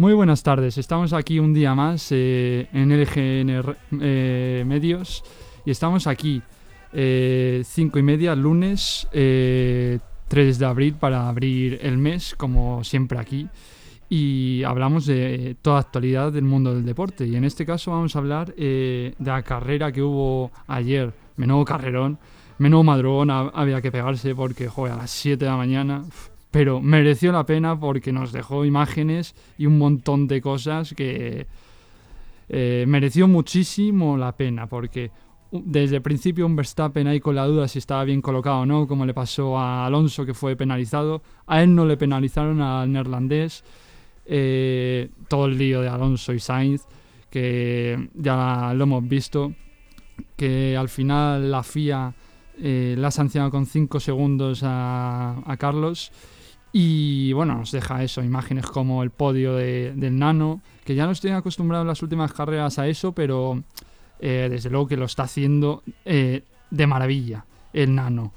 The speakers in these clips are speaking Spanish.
Muy buenas tardes, estamos aquí un día más eh, en LGN eh, Medios y estamos aquí eh, cinco y media, lunes 3 de abril para abrir el mes, como siempre aquí, y hablamos de toda actualidad del mundo del deporte. Y en este caso vamos a hablar de la carrera que hubo ayer, menudo carrerón, menudo madrugón había que pegarse porque joder, a las 7 de la mañana pero mereció la pena porque nos dejó imágenes y un montón de cosas que eh, mereció muchísimo la pena porque desde el principio un Verstappen ahí con la duda si estaba bien colocado o no, como le pasó a Alonso que fue penalizado, a él no le penalizaron al neerlandés, eh, todo el lío de Alonso y Sainz, que ya lo hemos visto, que al final la FIA eh, la ha sancionado con 5 segundos a, a Carlos y bueno, nos deja eso, imágenes como el podio del Nano, que ya no estoy acostumbrado en las últimas carreras a eso, pero eh, desde luego que lo está haciendo eh, de maravilla el Nano.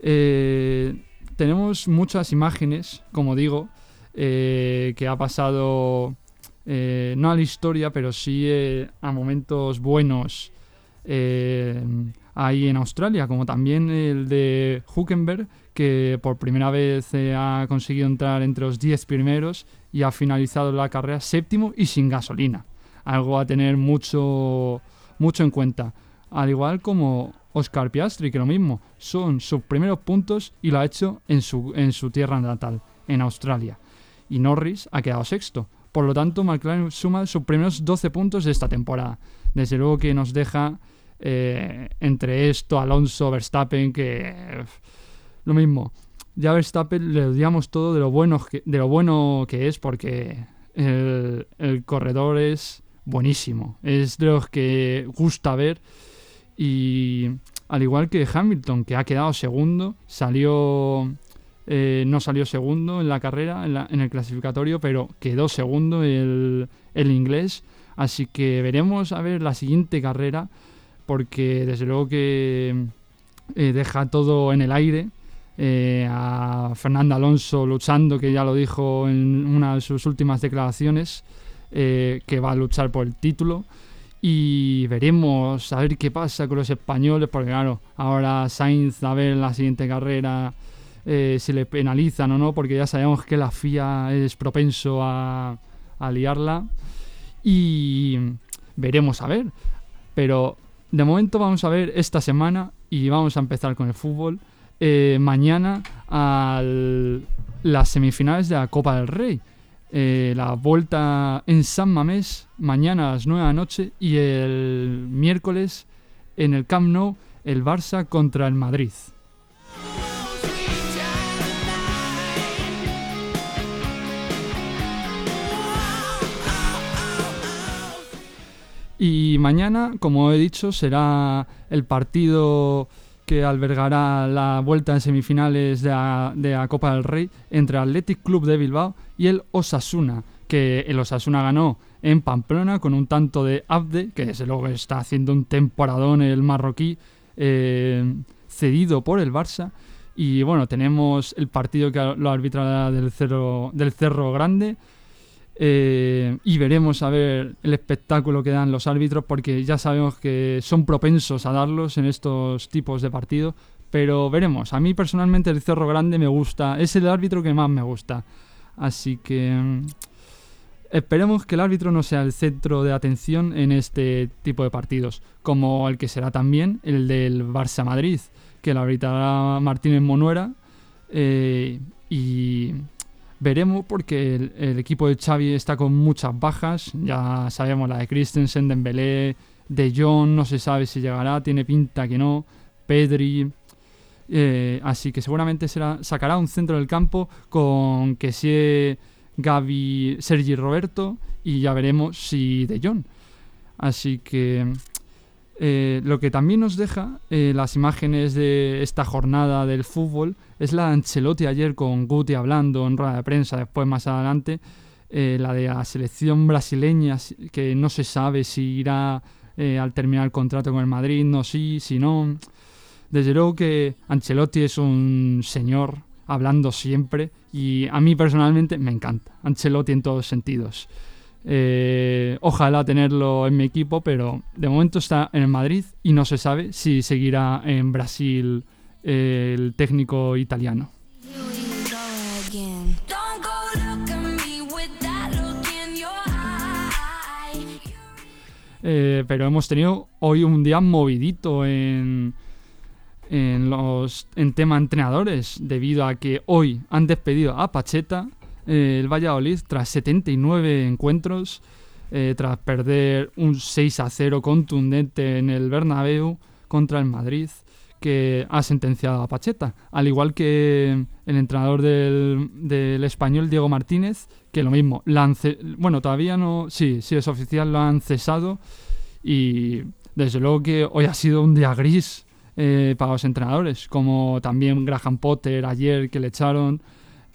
Eh, tenemos muchas imágenes, como digo, que ha pasado no a la historia, pero sí a momentos buenos ahí en Australia, como también el de Huckenberg, que por primera vez ha conseguido entrar entre los 10 primeros y ha finalizado la carrera séptimo y sin gasolina. Algo a tener mucho, mucho en cuenta. Al igual como Oscar Piastri, que lo mismo, son sus primeros puntos y lo ha hecho en su, en su tierra natal, en Australia. Y Norris ha quedado sexto. Por lo tanto, McLaren suma sus primeros 12 puntos de esta temporada. Desde luego que nos deja eh, entre esto, Alonso, Verstappen, que lo mismo. Ya Verstappen le odiamos todo de lo bueno que, de lo bueno que es porque el, corredor es buenísimo. Es de los que gusta ver. Y al igual que Hamilton, que ha quedado segundo, salió. Eh, no salió segundo en la carrera, en, el clasificatorio, pero quedó segundo el, el, inglés. Así que veremos a ver la siguiente carrera, porque desde luego que eh, deja todo en el aire eh, a Fernando Alonso luchando, que ya lo dijo en una de sus últimas declaraciones, eh, que va a luchar por el título. Y veremos a ver qué pasa con los españoles, porque claro, ahora Sainz a ver la siguiente carrera eh, si le penalizan o no, porque ya sabemos que la FIA es propenso a, a liarla. Y veremos a ver. Pero de momento vamos a ver esta semana y vamos a empezar con el fútbol. Eh, mañana a las semifinales de la Copa del Rey. Eh, la vuelta en San Mamés mañana a las 9 de la noche y el miércoles en el Camp Nou el Barça contra el Madrid. Y mañana, como he dicho, será el partido que albergará la vuelta en semifinales de la, Copa del Rey entre Athletic Club de Bilbao y el Osasuna, que el Osasuna ganó en Pamplona con un tanto de Abde, que desde luego está haciendo un temporadón el marroquí, eh, cedido por el Barça. Y bueno, tenemos el partido que lo arbitrará del Cerro, del Cerro Grande, eh, y veremos a ver el espectáculo que dan los árbitros porque ya sabemos que son propensos a darlos en estos tipos de partidos. Pero veremos. A mí personalmente el Cerro Grande me gusta. Es el árbitro que más me gusta. Así que mm, esperemos que el árbitro no sea el centro de atención en este tipo de partidos. Como el que será también el del Barça Madrid. Que lo arbitrará Martínez Monuera. Eh, y Veremos porque el, equipo de Xavi está con muchas bajas. Ya sabemos la de Christensen, Dembélé, De Jong, no se sabe si llegará, tiene pinta que no. Pedri. Eh, así que seguramente será, sacará un centro del campo con que sea Gaby, Sergi Roberto y ya veremos si De Jong. Así que eh, lo que también nos deja eh, las imágenes de esta jornada del fútbol es la de Ancelotti ayer con Guti hablando en rueda de prensa, después más adelante, eh, la de la selección brasileña que no se sabe si irá al terminar el contrato con el Madrid, no sí, si no. Desde luego que Ancelotti es un señor hablando siempre y a mí personalmente me encanta. Ancelotti en todos sentidos. Eh, ojalá tenerlo en mi equipo, pero de momento está en Madrid y no se sabe si seguirá en Brasil eh, el técnico italiano. Eh, pero hemos tenido hoy un día movidito en, en, los, en tema entrenadores, debido a que hoy han despedido a Pacheta, eh, el Valladolid, tras 79 encuentros, eh, tras perder un 6 a 0 contundente en el Bernabéu contra el Madrid, que ha sentenciado a Pacheta, al igual que el entrenador del, del español Diego Martínez, que lo mismo, la han ce- bueno, todavía no, sí, sí es oficial, lo han cesado y desde luego que hoy ha sido un día gris eh, para los entrenadores, como también Graham Potter ayer que le echaron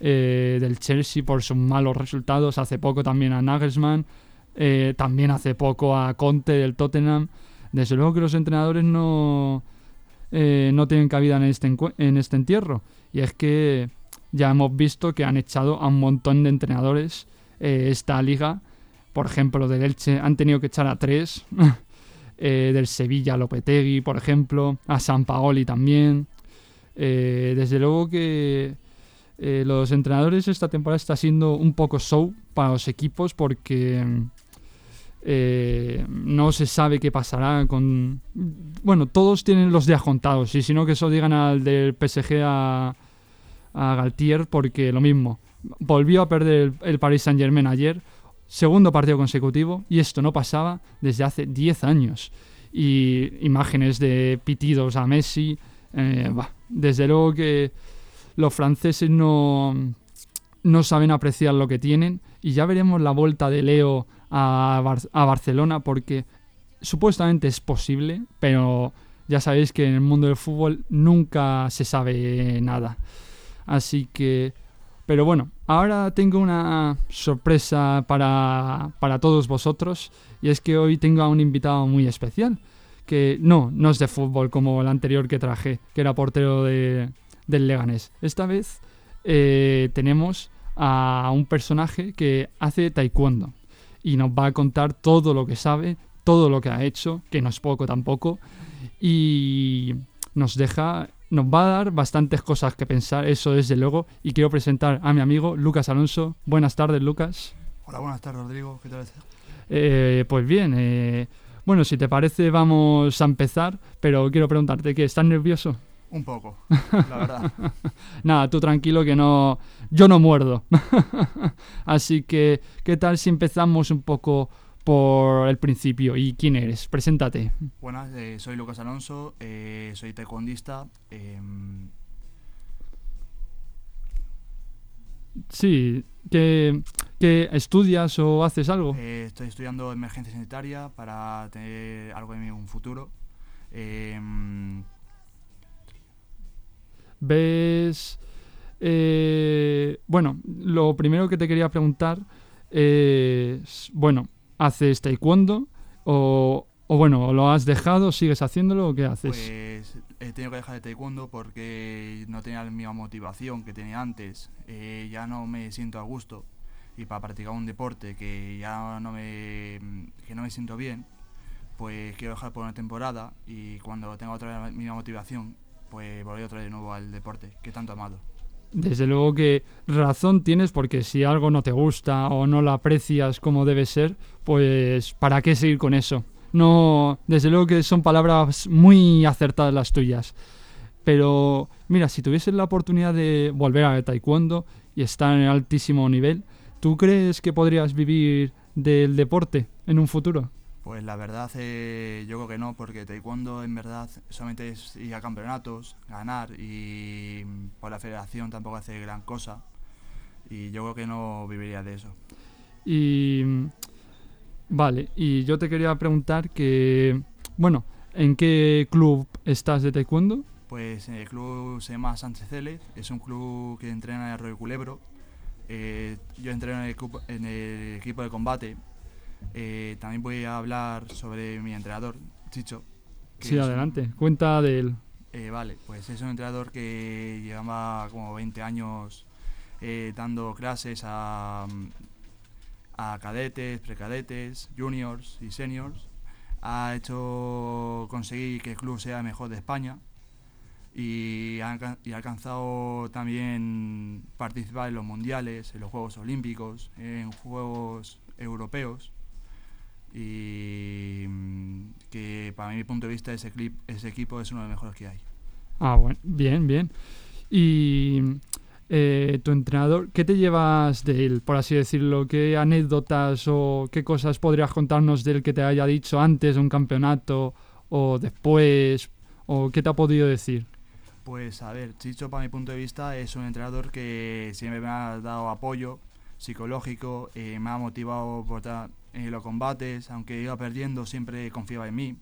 eh, del Chelsea por sus malos resultados, hace poco también a Nagelsmann, eh, también hace poco a Conte del Tottenham. Desde luego que los entrenadores no, eh, no tienen cabida en este, en este entierro. Y es que ya hemos visto que han echado a un montón de entrenadores esta liga. Por ejemplo, del Elche han tenido que echar a tres. Del Sevilla, Lopetegui, por ejemplo. A San Paoli también. Desde luego que eh, los entrenadores esta temporada está siendo un poco show para los equipos porque eh, no se sabe qué pasará con... Bueno, todos tienen los días contados y si no que eso digan al del PSG a, a Galtier porque lo mismo. Volvió a perder el, Paris Saint Germain ayer, segundo partido consecutivo y esto no pasaba desde hace 10 años. Y imágenes de pitidos a Messi. eh, desde luego que los franceses no, no saben apreciar lo que tienen y ya veremos la vuelta de Leo a, a Barcelona porque supuestamente es posible, pero ya sabéis que en el mundo del fútbol nunca se sabe nada. Así que... Pero bueno, ahora tengo una sorpresa para, para todos vosotros y es que hoy tengo a un invitado muy especial que no, no es de fútbol como el anterior que traje, que era portero de, del Leganés. Esta vez eh, tenemos a un personaje que hace taekwondo y nos va a contar todo lo que sabe, todo lo que ha hecho, que no es poco tampoco, y nos deja, nos va a dar bastantes cosas que pensar, eso desde luego, y quiero presentar a mi amigo Lucas Alonso. Buenas tardes, Lucas. Hola, buenas tardes, Rodrigo. ¿Qué tal estás? Eh, pues bien, eh, bueno, si te parece vamos a empezar, pero quiero preguntarte, ¿qué? ¿Estás nervioso? Un poco, la verdad. Nada, tú tranquilo que no, yo no muerdo. Así que, ¿qué tal si empezamos un poco por el principio? ¿Y quién eres? Preséntate. Buenas, eh, soy Lucas Alonso, eh, soy taekwondista. em, Sí, ¿qué, qué estudias o haces algo? eh, estoy estudiando emergencia sanitaria para tener algo en un futuro. Em, ¿Ves? eh, bueno, lo primero que te quería preguntar es, bueno, ¿haces taekwondo? O, o bueno, ¿lo has dejado? ¿Sigues haciéndolo o qué haces? pues he tenido que dejar de taekwondo porque no tenía la misma motivación que tenía antes. Eh, ya no me siento a gusto y para practicar un deporte que ya no me, que no me siento bien, pues quiero dejar por una temporada y cuando tenga otra vez misma motivación, pues volver otra vez de nuevo al deporte que tanto amado. Desde luego que razón tienes porque si algo no te gusta o no lo aprecias como debe ser, pues ¿para qué seguir con eso? No, desde luego que son palabras muy acertadas las tuyas. Pero mira, si tuvieses la oportunidad de volver al taekwondo y estar en altísimo nivel, ¿tú crees que podrías vivir del deporte en un futuro? Pues la verdad eh, yo creo que no, porque taekwondo en verdad solamente es ir a campeonatos, ganar y por la federación tampoco hace gran cosa y yo creo que no viviría de eso. Y vale, y yo te quería preguntar que, bueno, ¿en qué club estás de taekwondo? Pues el club se llama Sánchez Célez, es un club que entrena en Arroyo Culebro. Eh, yo entreno en el, equipo- en el equipo de combate. Eh, también voy a hablar sobre mi entrenador, Chicho. Sí, un- adelante, cuenta de él. Eh, vale, pues es un entrenador que llevaba como 20 años eh, dando clases a, a cadetes, precadetes, juniors y seniors. Ha hecho conseguir que el club sea el mejor de España y ha, alca- y ha alcanzado también participar en los mundiales, en los Juegos Olímpicos, en Juegos Europeos y mm, que para mi punto de vista ese, clip, ese equipo es uno de los mejores que hay. Ah, bueno, bien, bien. Y eh, tu entrenador, ¿qué te llevas de él, por así decirlo? ¿Qué anécdotas o qué cosas podrías contarnos de él que te haya dicho antes de un campeonato o después? ¿O qué te ha podido decir? Pues a ver, Chicho para mi punto de vista es un entrenador que siempre me ha dado apoyo psicológico, eh, me ha motivado por en los combates, aunque iba perdiendo siempre confiaba en mí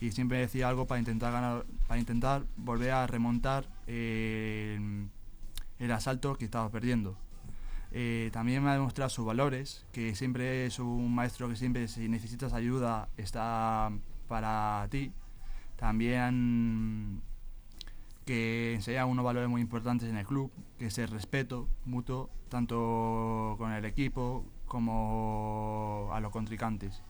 y siempre decía algo para intentar ganar, para intentar volver a remontar eh, el asalto que estaba perdiendo. Eh, también me ha demostrado sus valores, que siempre es un maestro que siempre si necesitas ayuda está para ti. También que enseña unos valores muy importantes en el club, que es el respeto mutuo, tanto con el equipo como a los contrincantes.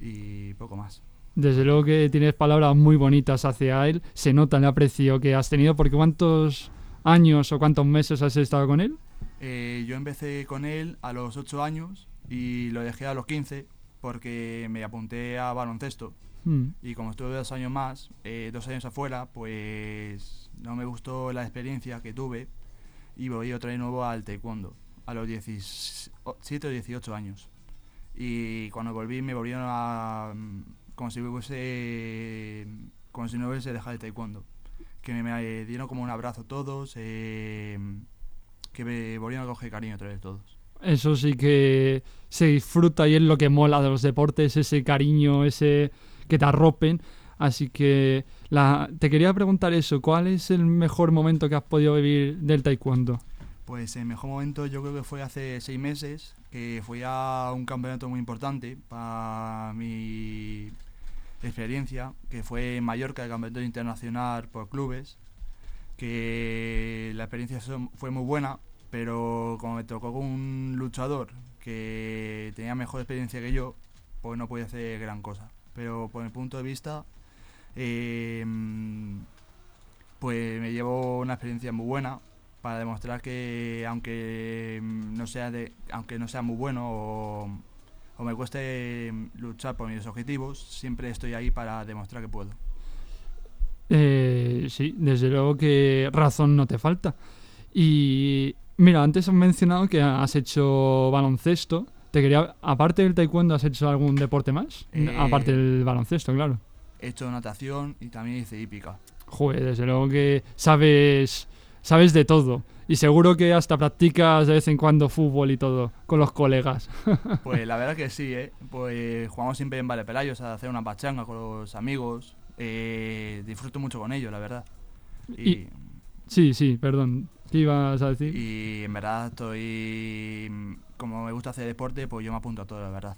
Y poco más. Desde luego que tienes palabras muy bonitas hacia él. Se nota el aprecio que has tenido, porque ¿cuántos años o cuántos meses has estado con él? Eh, yo empecé con él a los 8 años y lo dejé a los 15 porque me apunté a baloncesto. Hmm. Y como estuve dos años más, eh, dos años afuera, pues no me gustó la experiencia que tuve y volví otra vez nuevo al taekwondo a los 17 o 18 años. Y cuando volví me volvieron a... mm, como si hubiese... como si no hubiese dejado el taekwondo. Que me, me dieron como un abrazo todos, eh, que me volvieron a coger cariño otra vez todos. Eso sí que se disfruta y es lo que mola de los deportes, ese cariño, ese que te arropen. Así que la, te quería preguntar eso, ¿cuál es el mejor momento que has podido vivir del taekwondo? Pues el mejor momento yo creo que fue hace seis meses, que fui a un campeonato muy importante para mi experiencia, que fue en Mallorca, el campeonato internacional por clubes, que la experiencia fue muy buena, pero como me tocó con un luchador que tenía mejor experiencia que yo, pues no pude hacer gran cosa. Pero por mi punto de vista, eh, pues me llevo una experiencia muy buena para demostrar que aunque no sea de, aunque no sea muy bueno o, o me cueste luchar por mis objetivos, siempre estoy ahí para demostrar que puedo. Eh, sí, desde luego que razón no te falta. Y mira, antes has mencionado que has hecho baloncesto. Te quería, aparte del taekwondo, ¿has hecho algún deporte más? Eh, Aparte del baloncesto, claro. He hecho natación y también hice hípica. Joder, desde luego que sabes, sabes de todo. Y seguro que hasta practicas de vez en cuando fútbol y todo con los colegas. Pues la verdad que sí, ¿eh? Pues jugamos siempre en Valepelayos a hacer una pachanga con los amigos. Eh, disfruto mucho con ellos, la verdad. Y, Y- Sí, sí, perdón. ¿Qué ibas a decir? y en verdad estoy... Como me gusta hacer deporte, pues yo me apunto a todo, la verdad.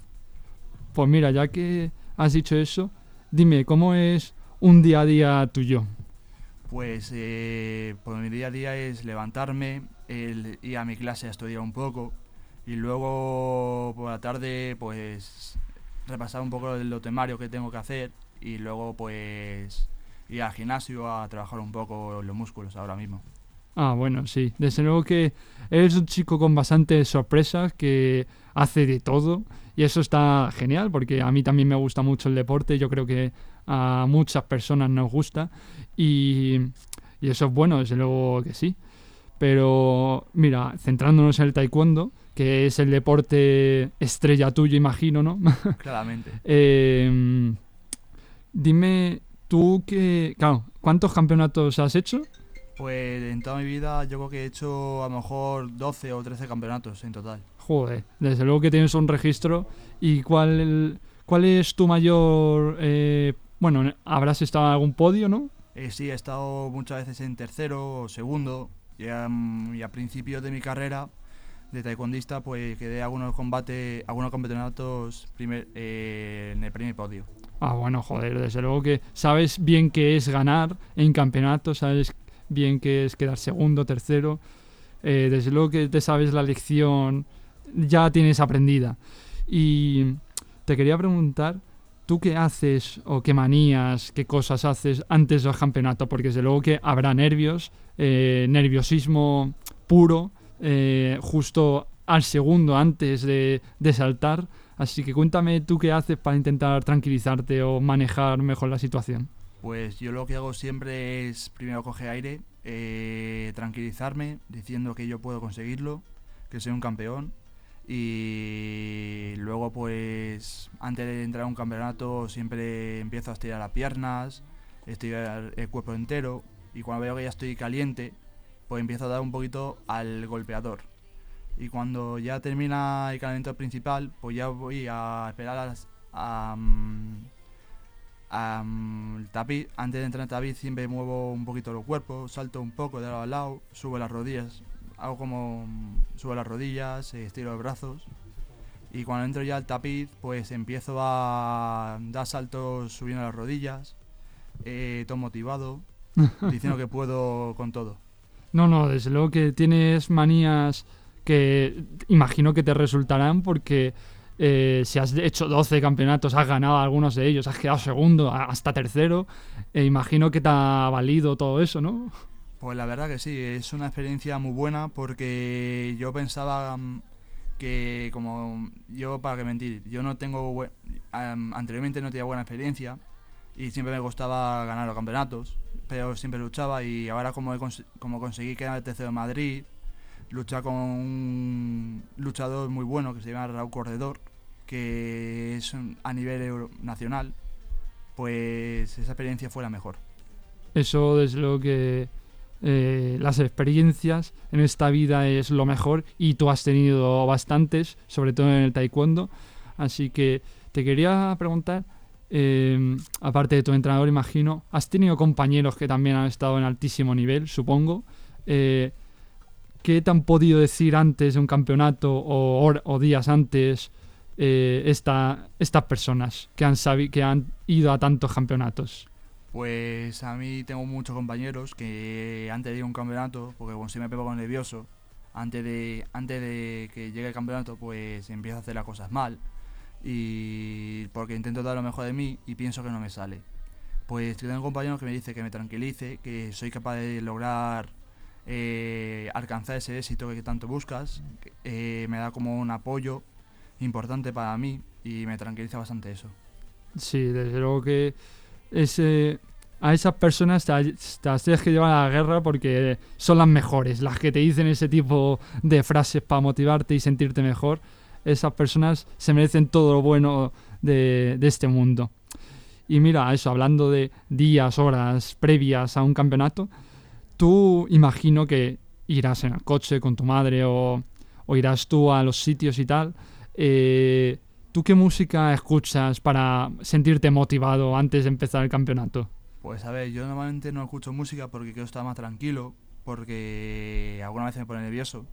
Pues mira, ya que has dicho eso, dime, ¿cómo es un día a día tuyo? Pues, eh, pues mi día a día es levantarme, el, ir a mi clase a estudiar un poco y luego por la tarde pues repasar un poco lo temario que tengo que hacer y luego pues ir al gimnasio a trabajar un poco los músculos ahora mismo. Ah, bueno, sí. Desde luego que eres un chico con bastantes sorpresas que hace de todo y eso está genial porque a mí también me gusta mucho el deporte. Yo creo que a muchas personas nos gusta y, y eso es bueno, desde luego que sí. Pero mira, centrándonos en el taekwondo, que es el deporte estrella tuyo, imagino, ¿no? Claramente. Eh, dime tú que, claro, ¿cuántos campeonatos has hecho? Pues en toda mi vida yo creo que he hecho a lo mejor 12 o 13 campeonatos en total. Joder, desde luego que tienes un registro. ¿Y cuál, cuál es tu mayor... eh, bueno, habrás estado en algún podio, ¿no? Eh, sí, he estado muchas veces en tercero o segundo y, am, y a principios de mi carrera de taekwondista pues quedé algunos combates, algunos campeonatos primer, eh, en el primer podio. Ah, bueno, joder, desde luego que sabes bien qué es ganar en campeonato, sabes bien qué es quedar segundo, tercero. Eh, desde luego que te sabes la lección, ya tienes aprendida. Y te quería preguntar, ¿tú qué haces o qué manías, qué cosas haces antes del campeonato? Porque desde luego que habrá nervios, eh, nerviosismo puro, eh, justo al segundo antes de, de saltar. Así que cuéntame tú qué haces para intentar tranquilizarte o manejar mejor la situación. Pues yo lo que hago siempre es primero coger aire, eh, tranquilizarme diciendo que yo puedo conseguirlo, que soy un campeón y luego pues antes de entrar a un campeonato siempre empiezo a estirar las piernas, estirar el cuerpo entero y cuando veo que ya estoy caliente pues empiezo a dar un poquito al golpeador. Y cuando ya termina el calentamiento principal pues ya voy a esperar a, el tapiz. Antes de entrar en el tapiz siempre muevo un poquito los cuerpos salto un poco de lado a lado subo las rodillas hago como mm, subo las rodillas eh, estiro los brazos y cuando entro ya al tapiz pues empiezo a dar saltos subiendo las rodillas eh, todo motivado diciendo que puedo con todo No, no, desde luego que tienes manías que imagino que te resultarán porque eh, si has hecho 12 campeonatos, has ganado algunos de ellos, has quedado segundo, hasta tercero, imagino que te ha valido todo eso, ¿no? Pues la verdad que sí, es una experiencia muy buena porque yo pensaba mm, que como yo, para que mentir, yo no tengo, bue- am, anteriormente no tenía buena experiencia y siempre me costaba ganar los campeonatos, pero siempre luchaba y ahora como, como conseguí quedar tercero en Madrid, luchar con un luchador muy bueno que se llama Raúl Corredor, que es a nivel nacional, pues esa experiencia fue la mejor. Eso desde luego que eh, las experiencias en esta vida es lo mejor y tú has tenido bastantes, sobre todo en el taekwondo. Así que te quería preguntar, eh, aparte de tu entrenador, imagino, has tenido compañeros que también han estado en altísimo nivel, supongo. Eh, ¿Qué te han podido decir antes de un campeonato o, o días antes esta- estas personas que han, que han ido a tantos campeonatos? Pues a mí tengo muchos compañeros que antes de ir a un campeonato, porque como si me pongo nervioso, antes de, antes de que llegue el campeonato, pues empiezo a hacer las cosas mal. Y porque intento dar lo mejor de mí y pienso que no me sale. Pues tengo compañeros que me dice que me tranquilice, que soy capaz de lograr eh, alcanzar ese éxito que tanto buscas. eh, me da como un apoyo importante para mí y me tranquiliza bastante eso. Sí, desde luego que ese, a esas personas te, las tienes que llevar a la guerra porque son las mejores, las que te dicen ese tipo de frases para motivarte y sentirte mejor. Esas personas se merecen todo lo bueno de, de este mundo. Y mira, eso, hablando de días, horas previas a un campeonato, tú imagino que irás en el coche con tu madre o, o irás tú a los sitios y tal. Eh, ¿Tú qué música escuchas para sentirte motivado antes de empezar el campeonato? Pues a ver, yo normalmente no escucho música porque quiero estar más tranquilo, porque alguna vez me pone nervioso.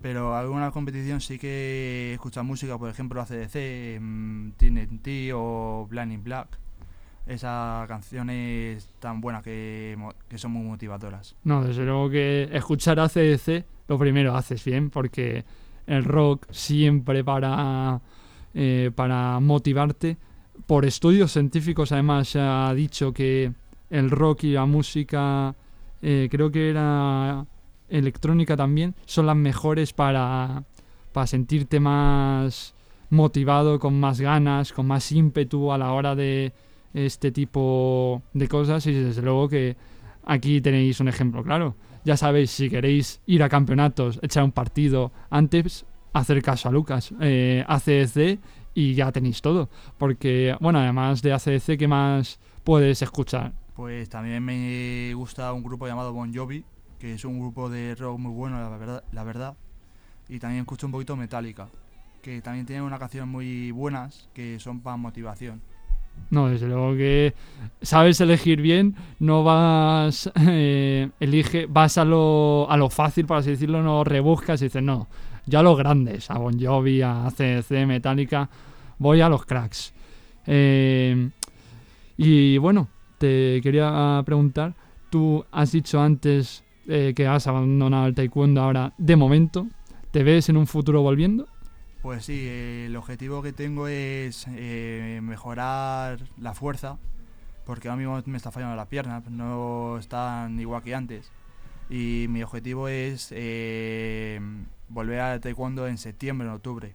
Pero alguna competición sí que escucho música, por ejemplo ACDC, mm, TNT o Blind in Black. Esas canciones tan buenas que, que son muy motivadoras. No, desde luego que escuchar ACDC lo primero haces bien, porque el rock siempre para, eh, para motivarte. Por estudios científicos además se ha dicho que el rock y la música, eh, creo que era electrónica también, son las mejores para, para sentirte más motivado, con más ganas, con más ímpetu a la hora de este tipo de cosas y desde luego que aquí tenéis un ejemplo claro. Ya sabéis, si queréis ir a campeonatos, echar un partido antes, hacer caso a Lucas. Eh, ACDC y ya tenéis todo. Porque, bueno, además de ACDC, ¿qué más puedes escuchar? Pues también me gusta un grupo llamado Bon Jovi, que es un grupo de rock muy bueno, la verdad. La verdad. Y también escucho un poquito Metallica, que también tiene unas canciones muy buenas que son para motivación. No, desde luego que sabes elegir bien, no vas, eh, elige, vas a lo, a lo fácil, por así decirlo, no rebuscas y dices, no, ya a los grandes, a Bon Jovi, a ACDC, Metallica, voy a los cracks. Eh, Y bueno, te quería preguntar, tú has dicho antes eh, que has abandonado el taekwondo ahora de momento, ¿te ves en un futuro volviendo? Pues sí, el objetivo que tengo es eh, mejorar la fuerza, porque ahora mismo me está fallando las piernas, no están igual que antes. Y mi objetivo es eh, volver al taekwondo en septiembre o octubre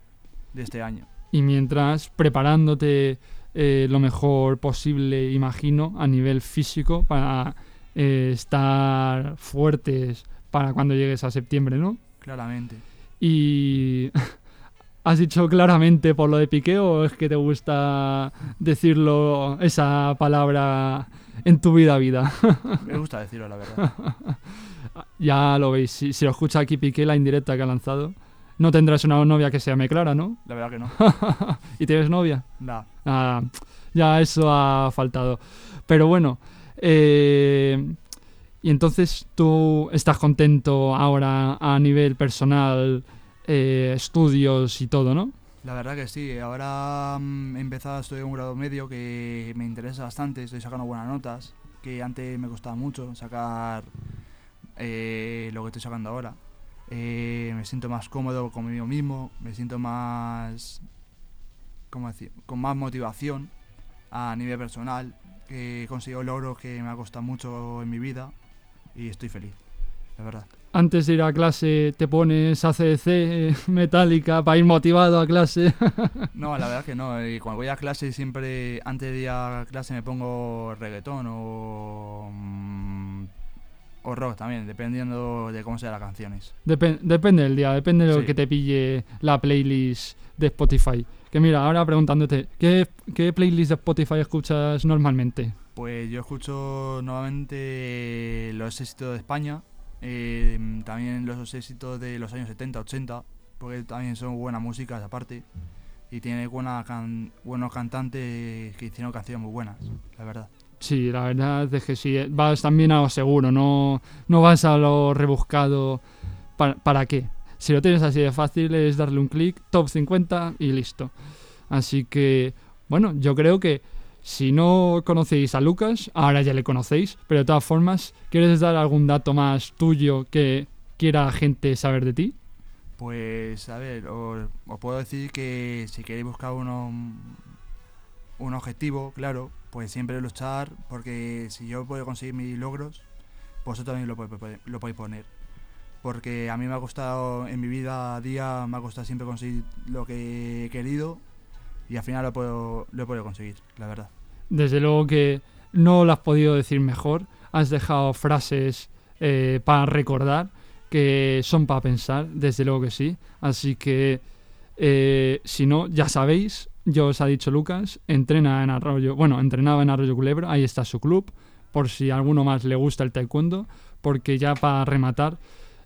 de este año. Y mientras preparándote eh, lo mejor posible, imagino, a nivel físico para eh, estar fuertes para cuando llegues a septiembre, ¿no? Claramente. Y has dicho claramente por lo de Piqué o es que te gusta decirlo esa palabra en tu vida vida. Me gusta decirlo, la verdad. ya lo veis, si, si lo escucha aquí Piqué la indirecta que ha lanzado, no tendrás una novia que se llame Clara, ¿no? La verdad que no. ¿Y tienes novia? Nada. Ah, ya eso ha faltado. Pero bueno, eh, y entonces tú estás contento ahora a nivel personal, eh, estudios y todo, ¿no? La verdad que sí. Ahora mm, he empezado a estudiar un grado medio que me interesa bastante. Estoy sacando buenas notas. Que antes me costaba mucho sacar eh, lo que estoy sacando ahora. Eh, me siento más cómodo conmigo mismo. Me siento más. ¿Cómo decir? Con más motivación a nivel personal. He conseguido logros que me ha costado mucho en mi vida. Y estoy feliz. La verdad. Antes de ir a clase te pones ACDC eh, metálica para ir motivado a clase. No, la verdad que no. eh, Cuando voy a clase siempre, antes de ir a clase me pongo reggaetón o, mm, o rock también, dependiendo de cómo sean las canciones. Depen- depende del día, depende de lo Sí. que te pille la playlist de Spotify. Que mira, ahora preguntándote, ¿qué, qué playlist de Spotify escuchas normalmente? Pues yo escucho nuevamente los éxitos de España, eh, también los éxitos de los años 70, 80, porque también son buenas músicas aparte. Y tiene buena buenos cantantes que hicieron canciones muy buenas, la verdad. Sí, la verdad es que sí, eh, vas también a lo seguro, no, no vas a lo rebuscado. ¿Para, ¿Para qué? Si lo tienes así de fácil es darle un clic, top 50 y listo. Así que, bueno, yo creo que si no conocéis a Lucas, ahora ya le conocéis, pero de todas formas, ¿quieres dar algún dato más tuyo que quiera gente saber de ti? Pues, a ver, os, puedo decir que si queréis buscar un objetivo, claro, pues siempre luchar, porque si yo puedo conseguir mis logros, vosotros también lo, podéis- poner. Porque a mí me ha costado, en mi vida a día, me ha costado siempre conseguir lo que he querido y al final lo puedo, lo he podido conseguir, la verdad. Desde luego que no lo has podido decir mejor. Has dejado frases eh, para recordar que son para pensar, desde luego que sí. Así que, eh, si no, ya sabéis, yo os ha dicho Lucas, entrena en Arroyo, bueno, entrenaba en Arroyo Culebro, ahí está su club, por si a alguno más le gusta el taekwondo, porque ya para rematar,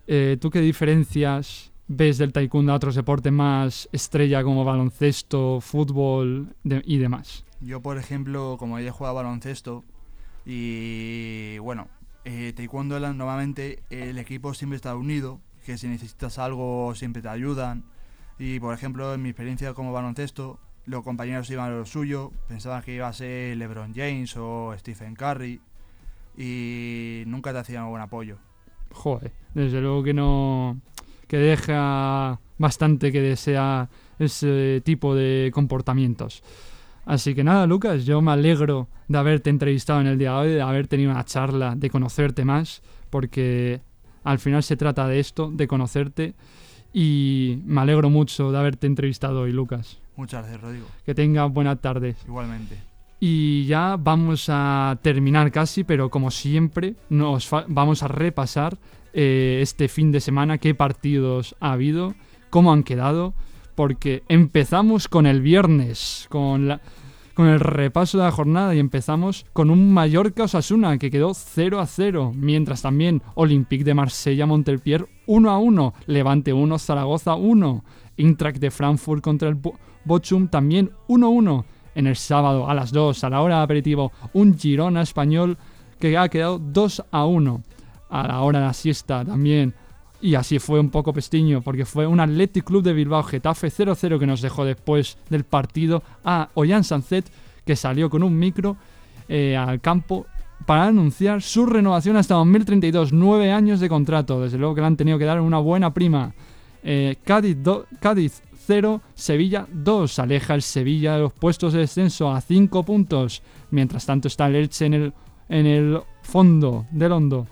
eh, ¿tú qué diferencias ves del taekwondo a otros deportes más estrella como baloncesto, fútbol de- y demás? Yo, por ejemplo, como he jugado baloncesto y bueno, eh, taekwondo normalmente el equipo siempre está unido, que si necesitas algo siempre te ayudan. Y por ejemplo, en mi experiencia como baloncesto, los compañeros iban a lo suyo, pensaban que iba a ser LeBron James o Stephen Curry y nunca te hacían buen apoyo. Joder, desde luego que no. Que deja bastante que desea ese tipo de comportamientos. Así que nada, Lucas, yo me alegro de haberte entrevistado en el día de hoy, de haber tenido una charla, de conocerte más, porque al final se trata de esto, de conocerte. Y me alegro mucho de haberte entrevistado hoy, Lucas. Muchas gracias, Rodrigo. Que tengas buenas tardes. Igualmente. Y ya vamos a terminar casi, pero como siempre, nos vamos a repasar eh, este fin de semana qué partidos ha habido, cómo han quedado, porque empezamos con el viernes, con, la- con el repaso de la jornada y empezamos con un Mallorca Osasuna que quedó 0 a 0, mientras también Olympique de Marsella Montpellier 1 a 1, Levante 1, Zaragoza 1, Eintracht de Frankfurt contra el Bo- Bochum también 1 a 1 en el sábado a las 2 a la hora de aperitivo un Girona español que ha quedado 2 a 1 a la hora de la siesta también y así fue un poco pestiño porque fue un Athletic Club de Bilbao Getafe 0-0 que nos dejó después del partido a Ollán Sancet que salió con un micro eh, al campo para anunciar su renovación hasta 2032, nueve años de contrato. Desde luego que le han tenido que dar una buena prima. Eh, Cádiz, do- Cádiz 0, Sevilla 2. Aleja el Sevilla de los puestos de descenso a 5 puntos. Mientras tanto está el Elche en el, en el fondo del hondo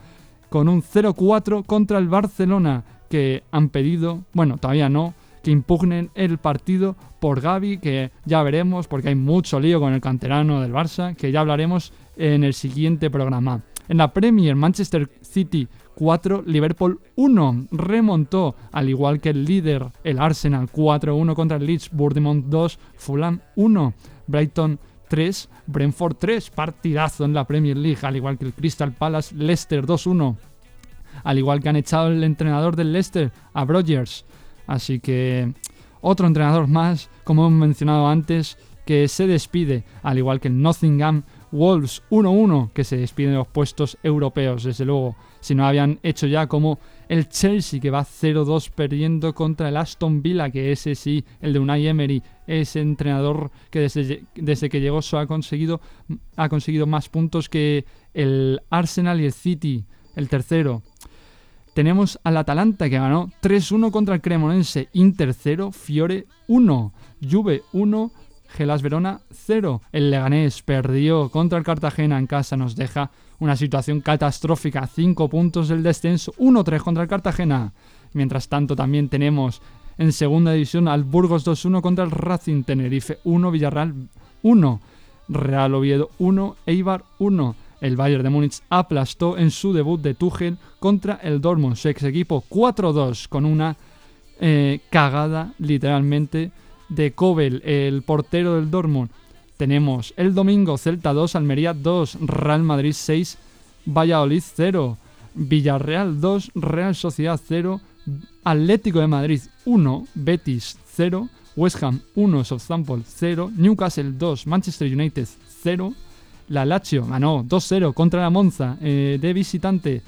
con un 0-4 contra el Barcelona que han pedido, bueno, todavía no, que impugnen el partido por Gaby, que ya veremos porque hay mucho lío con el canterano del Barça, que ya hablaremos en el siguiente programa. En la Premier, Manchester City 4, Liverpool 1, remontó, al igual que el líder, el Arsenal 4-1 contra el Leeds, Bournemouth 2, Fulham 1, Brighton 3, Brentford 3, partidazo en la Premier League, al igual que el Crystal Palace, Leicester 2-1, al igual que han echado el entrenador del Leicester, a Brogers. Así que otro entrenador más, como hemos mencionado antes, que se despide, al igual que el Nottingham Wolves 1-1, que se despide de los puestos europeos, desde luego. Si no habían hecho ya como el Chelsea, que va 0-2 perdiendo contra el Aston Villa, que ese sí, el de Unai Emery, ese entrenador que desde, desde que llegó ha conseguido, ha conseguido más puntos que el Arsenal y el City, el tercero. Tenemos al Atalanta que ganó 3-1 contra el Cremonense, Inter 0, Fiore 1, Juve 1, Gelas Verona 0. El Leganés perdió contra el Cartagena en casa, nos deja una situación catastrófica, 5 puntos del descenso, 1-3 contra el Cartagena. Mientras tanto también tenemos en segunda división al Burgos 2-1 contra el Racing Tenerife 1, Villarreal 1, Real Oviedo 1, Eibar 1. El Bayern de Múnich aplastó en su debut de Tuchel contra el Dortmund, su ex equipo 4-2 con una eh, cagada literalmente de Kobel, el portero del Dortmund. Tenemos el domingo Celta 2, Almería 2, Real Madrid 6, Valladolid 0, Villarreal 2, Real Sociedad 0, Atlético de Madrid 1, Betis 0, West Ham 1, Southampton 0, Newcastle 2, Manchester United 0, la Lazio ganó 2-0 contra la Monza eh, de visitante.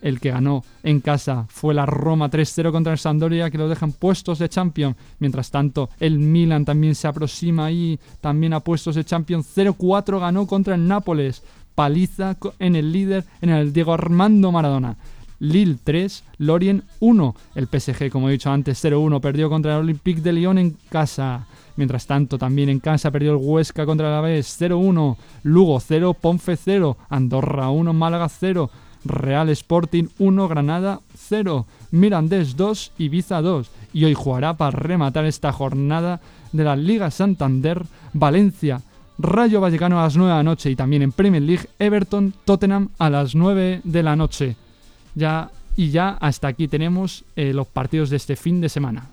El que ganó en casa fue la Roma 3-0 contra el Sampdoria, que lo dejan puestos de Champions. Mientras tanto, el Milan también se aproxima ahí, también a puestos de Champions. 0-4 ganó contra el Nápoles. Paliza en el líder, en el Diego Armando Maradona. Lille 3, Lorient 1. El PSG, como he dicho antes, 0-1 perdió contra el Olympique de Lyon en casa. Mientras tanto, también en casa perdió el Huesca contra el Alavés 0-1. Lugo 0, Ponfe 0. Andorra 1, Málaga 0. Real Sporting 1, Granada 0. Mirandés 2, Ibiza 2. Y hoy jugará para rematar esta jornada de la Liga Santander, Valencia. Rayo Vallecano a las 9 de la noche y también en Premier League Everton Tottenham a las 9 de la noche. Ya y ya hasta aquí tenemos eh, los partidos de este fin de semana.